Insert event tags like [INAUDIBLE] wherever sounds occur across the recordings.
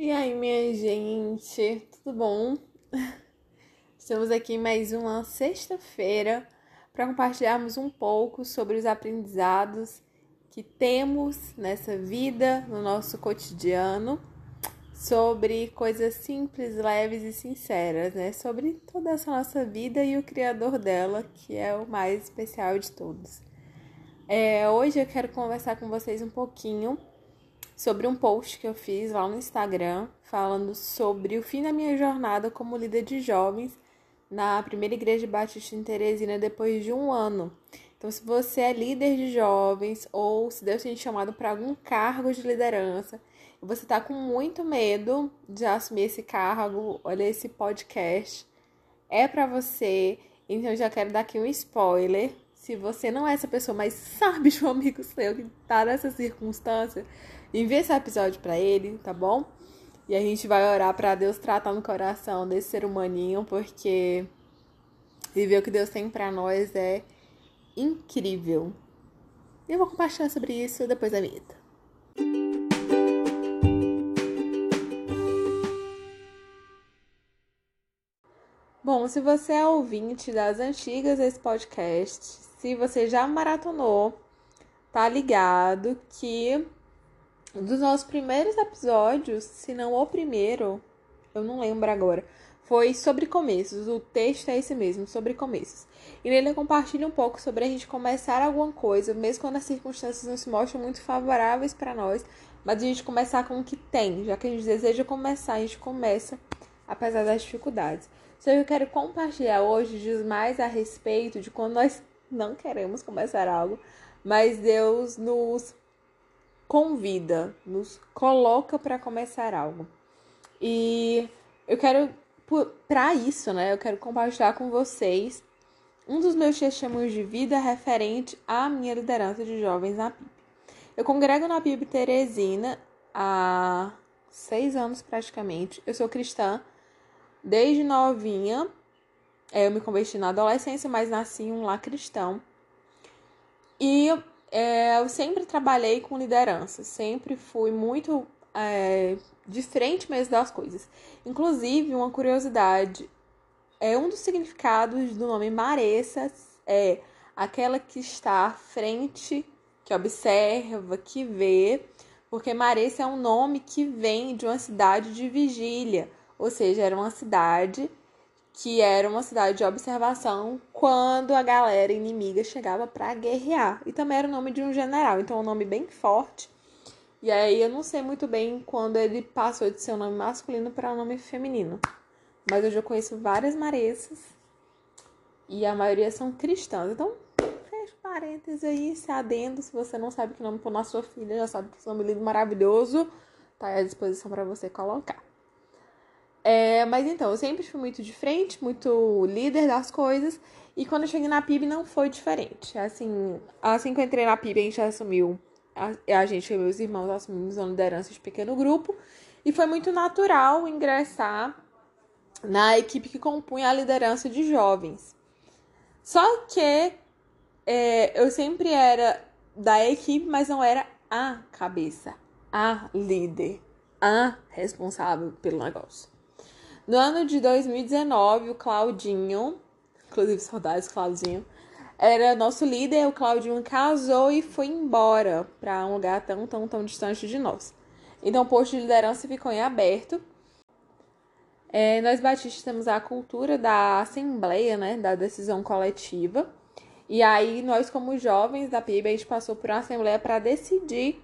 E aí, minha gente, tudo bom? [LAUGHS] Estamos aqui mais uma sexta-feira para compartilharmos um pouco sobre os aprendizados que temos nessa vida, no nosso cotidiano, sobre coisas simples, leves e sinceras, né? Sobre toda essa nossa vida e o Criador dela, que é o mais especial de todos. É, hoje eu quero conversar com vocês um pouquinho sobre um post que eu fiz lá no Instagram falando sobre o fim da minha jornada como líder de jovens na primeira igreja batista em Teresina depois de um ano. Então, se você é líder de jovens ou se Deus tem te chamado para algum cargo de liderança e você está com muito medo de assumir esse cargo, olha esse podcast, é para você. Então, já quero dar aqui um spoiler. Se você não é essa pessoa, mas sabe de um amigo seu que está nessa circunstância, Envie esse episódio para ele, tá bom? E a gente vai orar para Deus tratar no coração desse ser humaninho, porque viver o que Deus tem para nós é incrível. E eu vou compartilhar sobre isso depois da vinheta. Bom, se você é ouvinte das antigas desse podcast, se você já maratonou, tá ligado que dos nossos primeiros episódios, se não o primeiro, eu não lembro agora, foi sobre começos. O texto é esse mesmo, sobre começos. E nele eu compartilho um pouco sobre a gente começar alguma coisa, mesmo quando as circunstâncias não se mostram muito favoráveis para nós, mas a gente começar com o que tem, já que a gente deseja começar, a gente começa apesar das dificuldades. Só que eu quero compartilhar hoje diz mais a respeito de quando nós não queremos começar algo, mas Deus nos convida, nos coloca para começar algo. E eu quero, para isso, né, eu quero compartilhar com vocês um dos meus testemunhos de vida referente à minha liderança de jovens na PIB. Eu congrego na PIB Teresina há seis anos praticamente. Eu sou cristã desde novinha. É, eu me converti na adolescência, mas nasci um lar cristão. E é, eu sempre trabalhei com liderança, sempre fui muito é, mesmo das coisas. Inclusive, uma curiosidade, é um dos significados do nome Maressa é aquela que está à frente, que observa, que vê, porque Maressa é um nome que vem de uma cidade de vigília, ou seja, era uma cidade que era uma cidade de observação quando a galera inimiga chegava para guerrear. E também era o nome de um general, então é um nome bem forte. E aí eu não sei muito bem quando ele passou de ser um nome masculino para um nome feminino. Mas eu já conheço várias maressas e a maioria são cristãs. Então, fecha parênteses aí, se adendo, se você não sabe que nome pôr na sua filha, já sabe que esse nome lindo maravilhoso tá à disposição para você colocar. É, mas então, eu sempre fui muito de frente, muito líder das coisas. E quando eu cheguei na PIB não foi diferente. Assim, assim que eu entrei na PIB, a gente assumiu, a, a gente e meus irmãos assumimos uma liderança de pequeno grupo. E foi muito natural ingressar na equipe que compunha a liderança de jovens. Só que é, eu sempre era da equipe, mas não era a cabeça, a líder, a responsável pelo negócio. No ano de 2019, o Claudinho, inclusive saudades Claudinho, era nosso líder. O Claudinho casou e foi embora para um lugar tão, tão, tão distante de nós. Então, o posto de liderança ficou em aberto. É, nós batistas temos a cultura da assembleia, né, da decisão coletiva. E aí, nós, como jovens da PIB, a gente passou por uma assembleia para decidir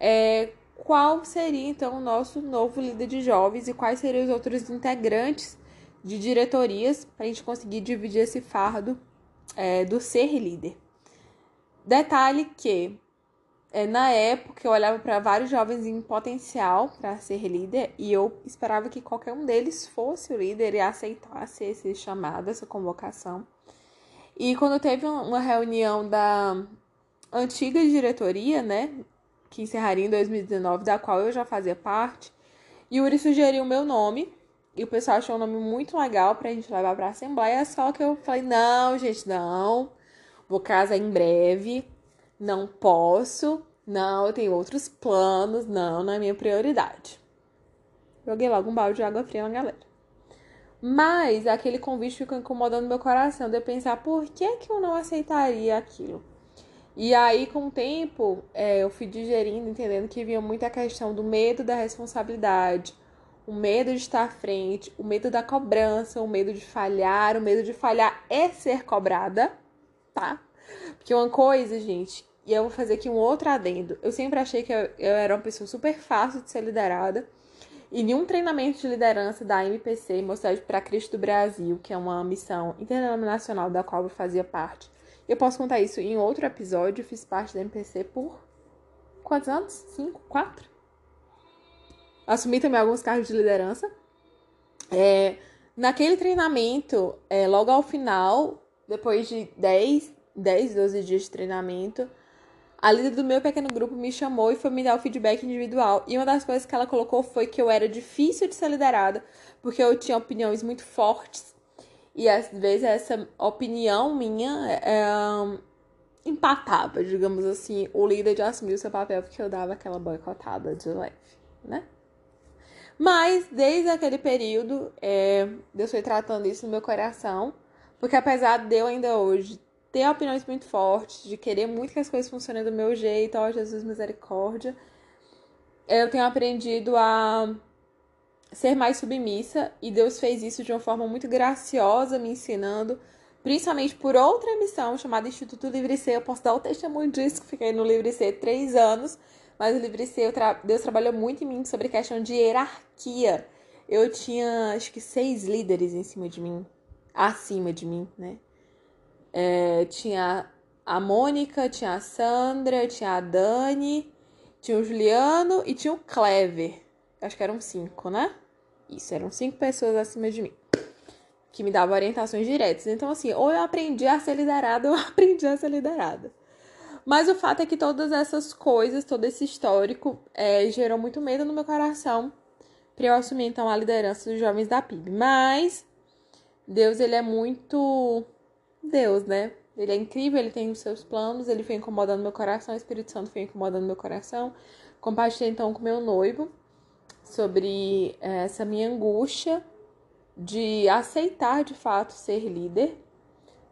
é, qual seria então o nosso novo líder de jovens e quais seriam os outros integrantes de diretorias para a gente conseguir dividir esse fardo é, do ser líder. Detalhe que é, na época eu olhava para vários jovens em potencial para ser líder e eu esperava que qualquer um deles fosse o líder e aceitasse esse chamado, essa convocação. E quando teve uma reunião da antiga diretoria, né, que encerraria em 2019, da qual eu já fazia parte. Yuri sugeriu o meu nome. E o pessoal achou um nome muito legal pra gente levar pra Assembleia. Só que eu falei: não, gente, não. Vou casar em breve. Não posso. Não, eu tenho outros planos. Não, não é minha prioridade. joguei logo um balde de água fria na galera. Mas aquele convite ficou incomodando meu coração de eu pensar por que, que eu não aceitaria aquilo. E aí, com o tempo, é, eu fui digerindo, entendendo que vinha muita questão do medo da responsabilidade, o medo de estar à frente, o medo da cobrança, o medo de falhar, o medo de falhar é ser cobrada, tá? Porque uma coisa, gente, e eu vou fazer aqui um outro adendo. Eu sempre achei que eu, eu era uma pessoa super fácil de ser liderada. E em um treinamento de liderança da MPC, Mocidade para Cristo do Brasil, que é uma missão internacional da qual eu fazia parte, eu posso contar isso em outro episódio. Fiz parte da MPC por quantos anos? Cinco? Quatro? Assumi também alguns cargos de liderança. É, naquele treinamento, é, logo ao final, depois de 10, 10, 12 dias de treinamento, a líder do meu pequeno grupo me chamou e foi me dar o feedback individual. E uma das coisas que ela colocou foi que eu era difícil de ser liderada, porque eu tinha opiniões muito fortes. E às vezes essa opinião minha é, empatava, digamos assim, o líder de assumir o seu papel, porque eu dava aquela boicotada de leve, né? Mas desde aquele período, é, Deus foi tratando isso no meu coração. Porque apesar de eu ainda hoje ter opiniões muito fortes, de querer muito que as coisas funcionem do meu jeito, ó Jesus misericórdia, eu tenho aprendido a ser mais submissa e Deus fez isso de uma forma muito graciosa, me ensinando, principalmente por outra missão chamada Instituto Livre C. Eu posso dar o testemunho disso, que fiquei no Livre C três anos mas o Livre C, tra... Deus trabalhou muito em mim sobre questão de hierarquia. Eu tinha, acho que, seis líderes em cima de mim, acima de mim, né? É, tinha a Mônica, tinha a Sandra, tinha a Dani, tinha o Juliano e tinha o Clever. Acho que eram cinco, né? Isso, eram cinco pessoas acima de mim. Que me davam orientações diretas. Então, assim, ou eu aprendi a ser liderada [LAUGHS] ou eu aprendi a ser liderada. Mas o fato é que todas essas coisas, todo esse histórico, é, gerou muito medo no meu coração para eu assumir então a liderança dos jovens da PIB. Mas Deus, ele é muito Deus, né? Ele é incrível, ele tem os seus planos, ele foi incomodando meu coração, o Espírito Santo foi incomodando meu coração. Compartilhei então com meu noivo sobre é, essa minha angústia de aceitar de fato ser líder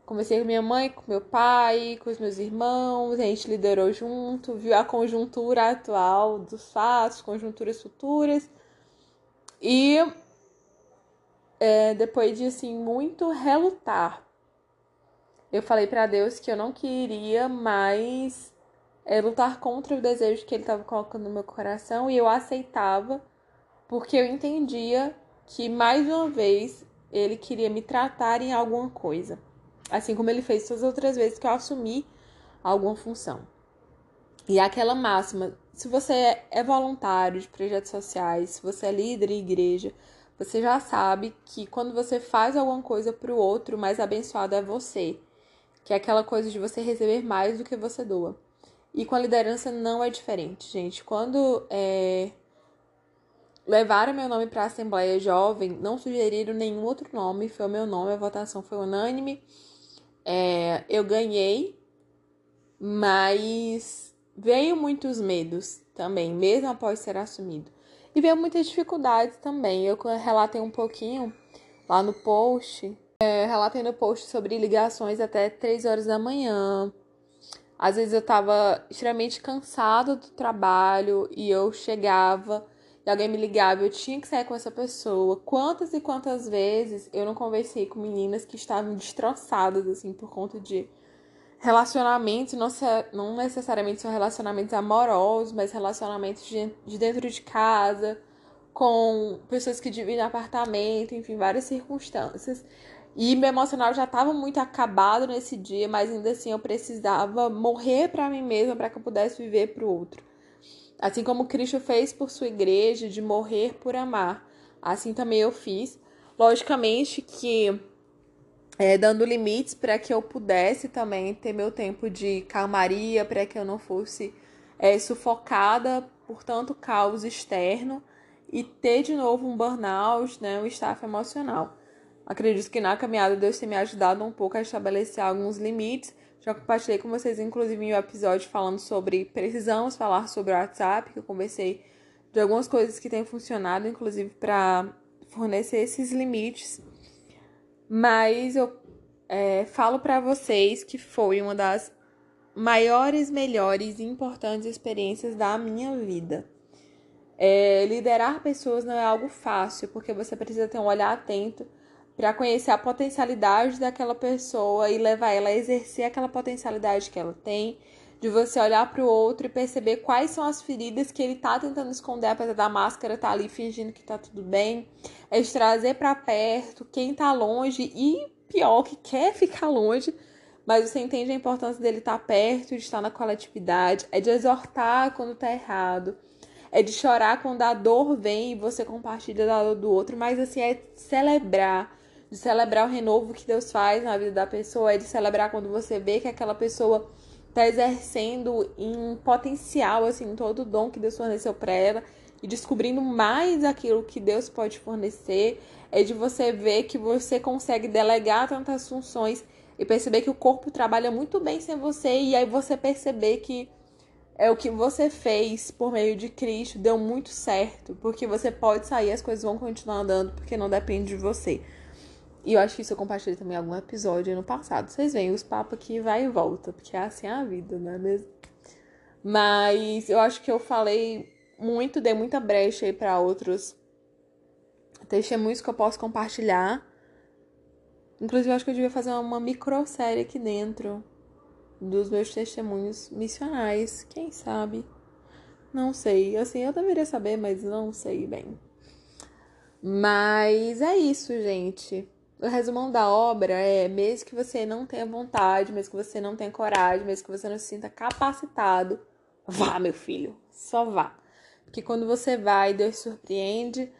Conversei com minha mãe, com meu pai, com os meus irmãos, a gente liderou junto, viu a conjuntura atual dos fatos, conjunturas futuras. E é, depois de assim muito relutar, eu falei para Deus que eu não queria mais é, lutar contra o desejo que Ele estava colocando no meu coração e eu aceitava, porque eu entendia que mais uma vez Ele queria me tratar em alguma coisa assim como ele fez todas as outras vezes que eu assumi alguma função. E aquela máxima, se você é voluntário de projetos sociais, se você é líder em igreja, você já sabe que quando você faz alguma coisa para o outro, mais abençoado é você. Que é aquela coisa de você receber mais do que você doa. E com a liderança não é diferente, gente. Quando é, levaram meu nome para a Assembleia Jovem, não sugeriram nenhum outro nome, foi o meu nome, a votação foi unânime. É, eu ganhei, mas veio muitos medos também, mesmo após ser assumido. E veio muitas dificuldades também. Eu relatei um pouquinho lá no post. É, relatei no post sobre ligações até 3 horas da manhã. Às vezes eu tava extremamente cansado do trabalho e eu chegava e alguém me ligava, eu tinha que sair com essa pessoa. Quantas e quantas vezes eu não conversei com meninas que estavam destroçadas, assim, por conta de relacionamentos, não, necessariamente são relacionamentos amorosos, mas relacionamentos de, de dentro de casa, com pessoas que dividem apartamento, enfim, várias circunstâncias. E meu emocional já estava muito acabado nesse dia, mas ainda assim eu precisava morrer para mim mesma para que eu pudesse viver para o outro. Assim como Cristo fez por sua igreja de morrer por amar, assim também eu fiz. Logicamente que é, dando limites para que eu pudesse também ter meu tempo de calmaria, para que eu não fosse é, sufocada por tanto caos externo e ter de novo um burnout, né, um staff emocional. Acredito que na caminhada Deus tem me ajudado um pouco a estabelecer alguns limites já compartilhei com vocês, inclusive, em um episódio falando sobre precisamos falar sobre o WhatsApp, que eu conversei de algumas coisas que têm funcionado, inclusive para fornecer esses limites. Mas eu é, falo para vocês que foi uma das maiores, melhores e importantes experiências da minha vida. É, liderar pessoas não é algo fácil, porque você precisa ter um olhar atento para conhecer a potencialidade daquela pessoa e levar ela a exercer aquela potencialidade que ela tem, de você olhar para o outro e perceber quais são as feridas que ele tá tentando esconder, apesar da máscara tá ali fingindo que tá tudo bem, é de trazer para perto quem tá longe e pior que quer ficar longe, mas você entende a importância dele estar tá perto, de estar na coletividade, é de exortar quando tá errado, é de chorar quando a dor vem e você compartilha da dor do outro, mas assim é celebrar de celebrar o renovo que Deus faz na vida da pessoa, é de celebrar quando você vê que aquela pessoa está exercendo em potencial, assim, todo o dom que Deus forneceu para ela e descobrindo mais aquilo que Deus pode fornecer, é de você ver que você consegue delegar tantas funções e perceber que o corpo trabalha muito bem sem você e aí você perceber que é o que você fez por meio de Cristo deu muito certo, porque você pode sair, as coisas vão continuar andando, porque não depende de você. E eu acho que isso eu compartilhei também em algum episódio no passado. Vocês veem os papos que vai e volta, porque é assim a vida, não é mesmo? Mas eu acho que eu falei muito, dei muita brecha aí para outros testemunhos que eu posso compartilhar. Inclusive, eu acho que eu devia fazer uma microsérie aqui dentro dos meus testemunhos missionais. Quem sabe? Não sei. Assim, eu deveria saber, mas não sei bem. Mas é isso, gente. O resumão da obra é: mesmo que você não tenha vontade, mesmo que você não tenha coragem, mesmo que você não se sinta capacitado, vá, meu filho, só vá. Porque quando você vai, Deus surpreende.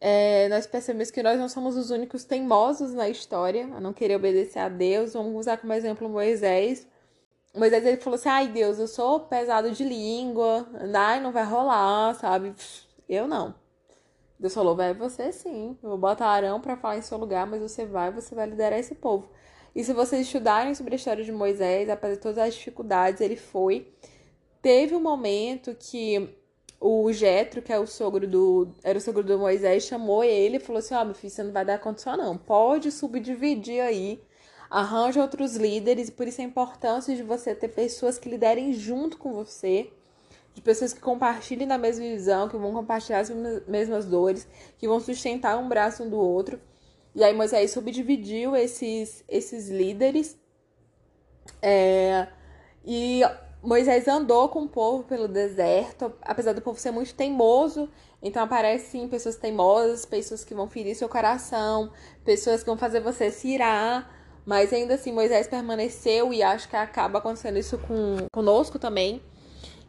É, nós percebemos que nós não somos os únicos teimosos na história a não querer obedecer a Deus. Vamos usar como exemplo Moisés. Moisés ele falou assim: ai Deus, eu sou pesado de língua, ai, não vai rolar, sabe? Eu não. Deus falou: vai você sim. Eu vou botar Arão para falar em seu lugar, mas você vai, você vai liderar esse povo. E se vocês estudarem sobre a história de Moisés, apesar de todas as dificuldades, ele foi. Teve um momento que o Jetro, que é o sogro do, era o sogro do Moisés, chamou ele e falou assim: Ó, oh, meu filho, você não vai dar conta só, não. Pode subdividir aí, arranja outros líderes, e por isso a importância de você ter pessoas que liderem junto com você de pessoas que compartilhem da mesma visão, que vão compartilhar as mesmas dores, que vão sustentar um braço um do outro. E aí Moisés subdividiu esses, esses líderes. É, e Moisés andou com o povo pelo deserto, apesar do povo ser muito teimoso. Então aparecem pessoas teimosas, pessoas que vão ferir seu coração, pessoas que vão fazer você se irar. Mas ainda assim Moisés permaneceu e acho que acaba acontecendo isso com conosco também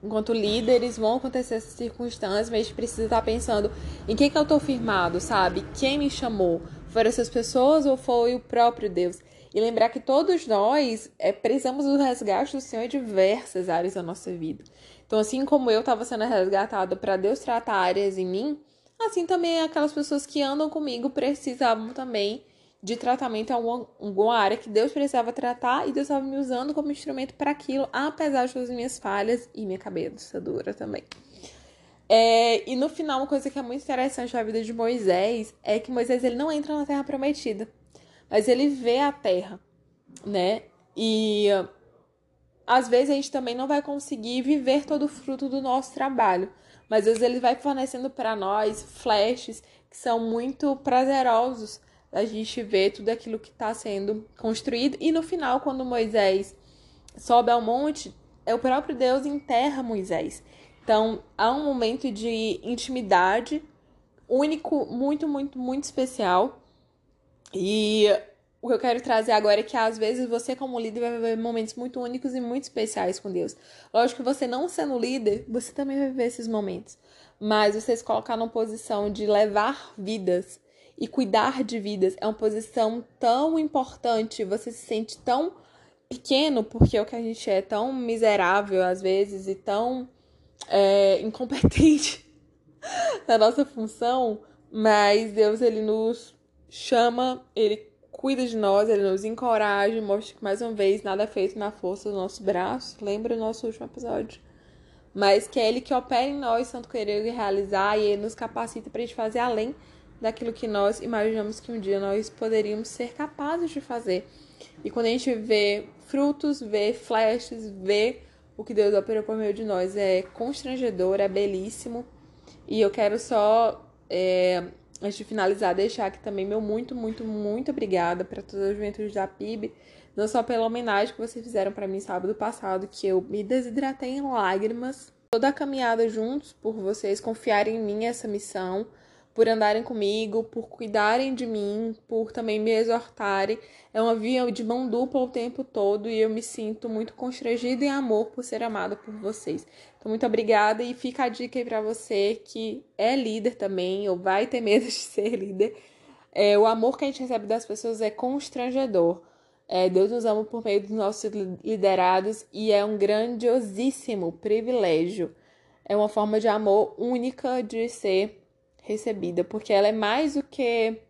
enquanto líderes, vão acontecer essas circunstâncias, mas a gente precisa estar pensando em quem que eu estou firmado, sabe? Quem me chamou? Foram essas pessoas ou foi o próprio Deus? E lembrar que todos nós é, precisamos do resgate do Senhor em diversas áreas da nossa vida. Então, assim como eu estava sendo resgatado para Deus tratar áreas em mim, assim também aquelas pessoas que andam comigo precisavam também de tratamento em alguma área que Deus precisava tratar e Deus estava me usando como instrumento para aquilo, apesar de todas as minhas falhas e minha cabeça dura também. É, e no final, uma coisa que é muito interessante na vida de Moisés é que Moisés ele não entra na Terra Prometida, mas ele vê a Terra, né? E às vezes a gente também não vai conseguir viver todo o fruto do nosso trabalho, mas às vezes ele vai fornecendo para nós flashes que são muito prazerosos a gente vê tudo aquilo que está sendo construído. E no final, quando Moisés sobe ao monte, é o próprio Deus enterra Moisés. Então, há um momento de intimidade único, muito, muito, muito especial. E o que eu quero trazer agora é que às vezes você, como líder, vai viver momentos muito únicos e muito especiais com Deus. Lógico que você não sendo líder, você também vai viver esses momentos. Mas você se colocar numa posição de levar vidas e cuidar de vidas é uma posição tão importante, você se sente tão pequeno, porque é o que a gente é tão miserável às vezes e tão é, incompetente [LAUGHS] na nossa função, mas Deus ele nos chama, ele cuida de nós, ele nos encoraja, mostra que mais uma vez nada é feito na força do nosso braço. Lembra o nosso último episódio? mas que é Ele que opera em nós, tanto querer e realizar, e Ele nos capacita para a gente fazer além daquilo que nós imaginamos que um dia nós poderíamos ser capazes de fazer. E quando a gente vê frutos, vê flashes, vê o que Deus operou por meio de nós, é constrangedor, é belíssimo. E eu quero só, é, antes de finalizar, deixar aqui também meu muito, muito, muito obrigada para toda a juventude da PIB, não só pela homenagem que vocês fizeram para mim sábado passado, que eu me desidratei em lágrimas, toda a caminhada juntos por vocês confiarem em mim essa missão por andarem comigo, por cuidarem de mim, por também me exortarem. É uma via de mão dupla o tempo todo e eu me sinto muito constrangida em amor por ser amada por vocês. Então, muito obrigada e fica a dica aí para você que é líder também ou vai ter medo [LAUGHS] de ser líder. É, o amor que a gente recebe das pessoas é constrangedor. É, Deus nos ama por meio dos nossos liderados e é um grandiosíssimo privilégio. É uma forma de amor única de ser recebida, porque ela é mais do que.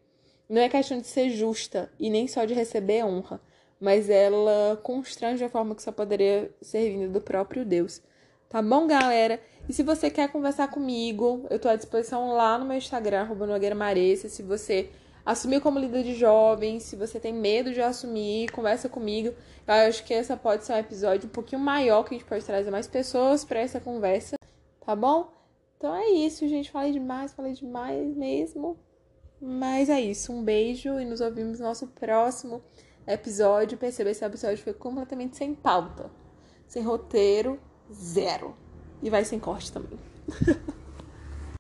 Não é questão de ser justa e nem só de receber honra, mas ela constrange a forma que só poderia ser vinda do próprio Deus. Tá bom, galera? E se você quer conversar comigo, eu tô à disposição lá no meu Instagram, Nogueira. Se você assumir como líder de jovens, se você tem medo de assumir, conversa comigo. Eu acho que essa pode ser um episódio um pouquinho maior, que a gente pode trazer mais pessoas para essa conversa, tá bom? Então é isso, gente. Falei demais, falei demais mesmo. Mas é isso. Um beijo e nos ouvimos no nosso próximo episódio. Perceba esse episódio foi completamente sem pauta, sem roteiro, zero. E vai sem corte também. [LAUGHS]